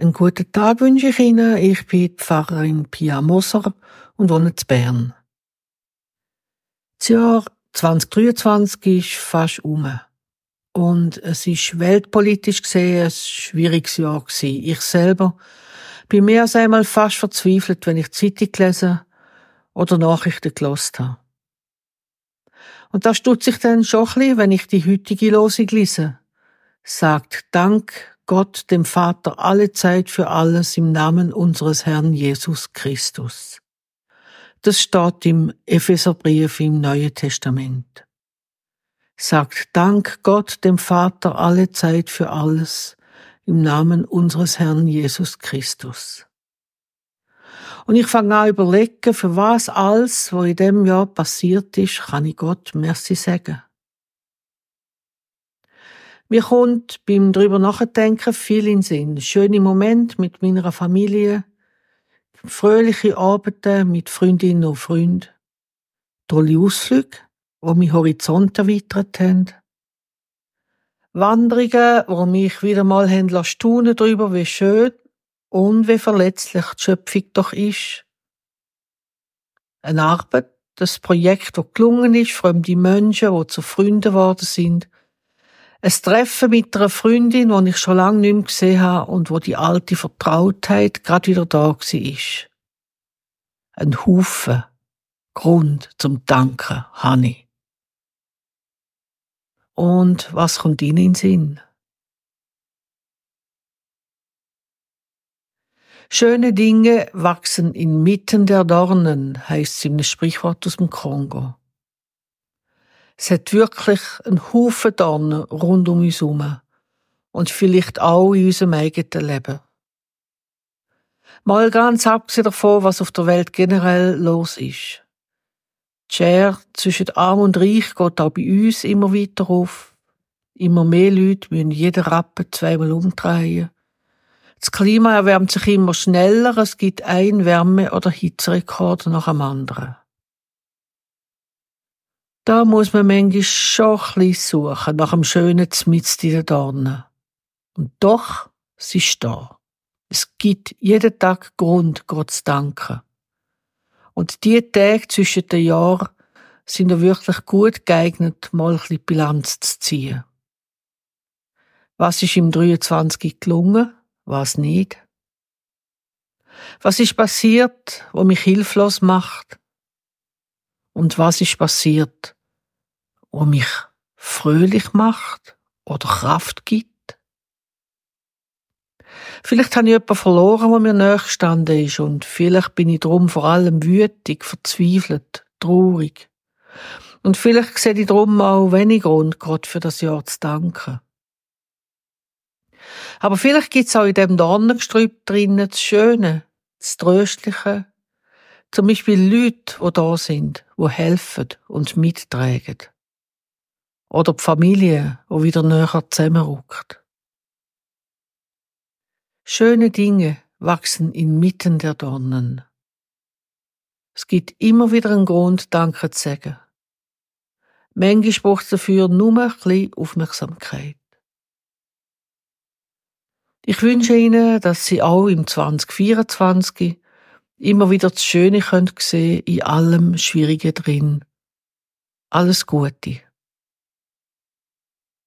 Einen guten Tag wünsche ich Ihnen. Ich bin Pfarrerin Pia Moser und wohne in Bern. Das Jahr 2023 ist fast um. Und es ist weltpolitisch gesehen ein schwieriges Jahr gewesen. Ich selber bin mehr als einmal fast verzweifelt, wenn ich Zeitung gelesen oder Nachrichten gelost habe. Und da stutze ich dann schon ein bisschen, wenn ich die heutige Losung lese. Sagt Dank Gott dem Vater alle Zeit für alles im Namen unseres Herrn Jesus Christus. Das steht im Epheserbrief im Neuen Testament. Sagt Dank Gott dem Vater alle Zeit für alles im Namen unseres Herrn Jesus Christus. Und ich fange an überlegen, für was alles, was in dem Jahr passiert ist, kann ich Gott Merci sagen. Mir kommt beim drüber nachdenken viel in den Sinn. Schöne Momente mit meiner Familie, fröhliche Abende mit Freundinnen und Freunden, tolle Ausflüge, wo mich Horizont erweitert haben, Wanderungen, wo mich wieder mal haben staunen darüber, wie schön und wie verletzlich die Schöpfung doch ist. Eine Arbeit, das Projekt, das gelungen ist, die Menschen, die zu Freunden geworden sind, ein Treffen mit einer Freundin, die ich schon lange nicht mehr gesehen habe und wo die alte Vertrautheit gerade wieder da war. Ein Haufen Grund zum Danken, Hanni. Und was kommt Ihnen in den Sinn? Schöne Dinge wachsen inmitten der Dornen, heißt es im Sprichwort aus dem Kongo. Es hat wirklich einen Haufen Dornen rund um uns herum. Und vielleicht auch in unserem eigenen Leben. Mal ganz abgesehen davon, was auf der Welt generell los ist. Die Schere zwischen Arm und Reich geht auch bei uns immer weiter auf. Immer mehr Leute müssen jeden Rappen zweimal umdrehen. Das Klima erwärmt sich immer schneller, es gibt ein Wärme- oder Hitzerekord nach dem anderen. Da muss man manchmal schon ein suchen nach einem schönen Zmitz in den Dornen. Und doch, sie ist da. Es gibt jeden Tag Grund, Gott zu danken. Und die Tage zwischen den Jahren sind ja wirklich gut geeignet, mal ein bisschen Bilanz zu ziehen. Was ist im 23 gelungen, was nicht? Was ist passiert, wo mich hilflos macht? Und was ist passiert, wo mich fröhlich macht oder Kraft gibt. Vielleicht habe ich jemanden verloren, der mir nachgestanden ist und vielleicht bin ich drum vor allem wütig, verzweifelt, traurig. Und vielleicht sehe ich drum auch wenig Grund, Gott für das Jahr zu danken. Aber vielleicht gibt's auch in dem Dornengestrüpp drinnen das Schöne, das Tröstliche, zum Beispiel Leute, die da sind, die helfen und mittragen. Oder die Familie, wo wieder näher zusammenrückt. Schöne Dinge wachsen inmitten der Dornen. Es gibt immer wieder einen Grund, Danke zu sagen. Manchmal braucht es dafür nur ein bisschen Aufmerksamkeit. Ich wünsche Ihnen, dass Sie auch im 2024 immer wieder das Schöne können sehen in allem Schwierigen drin. Alles Gute.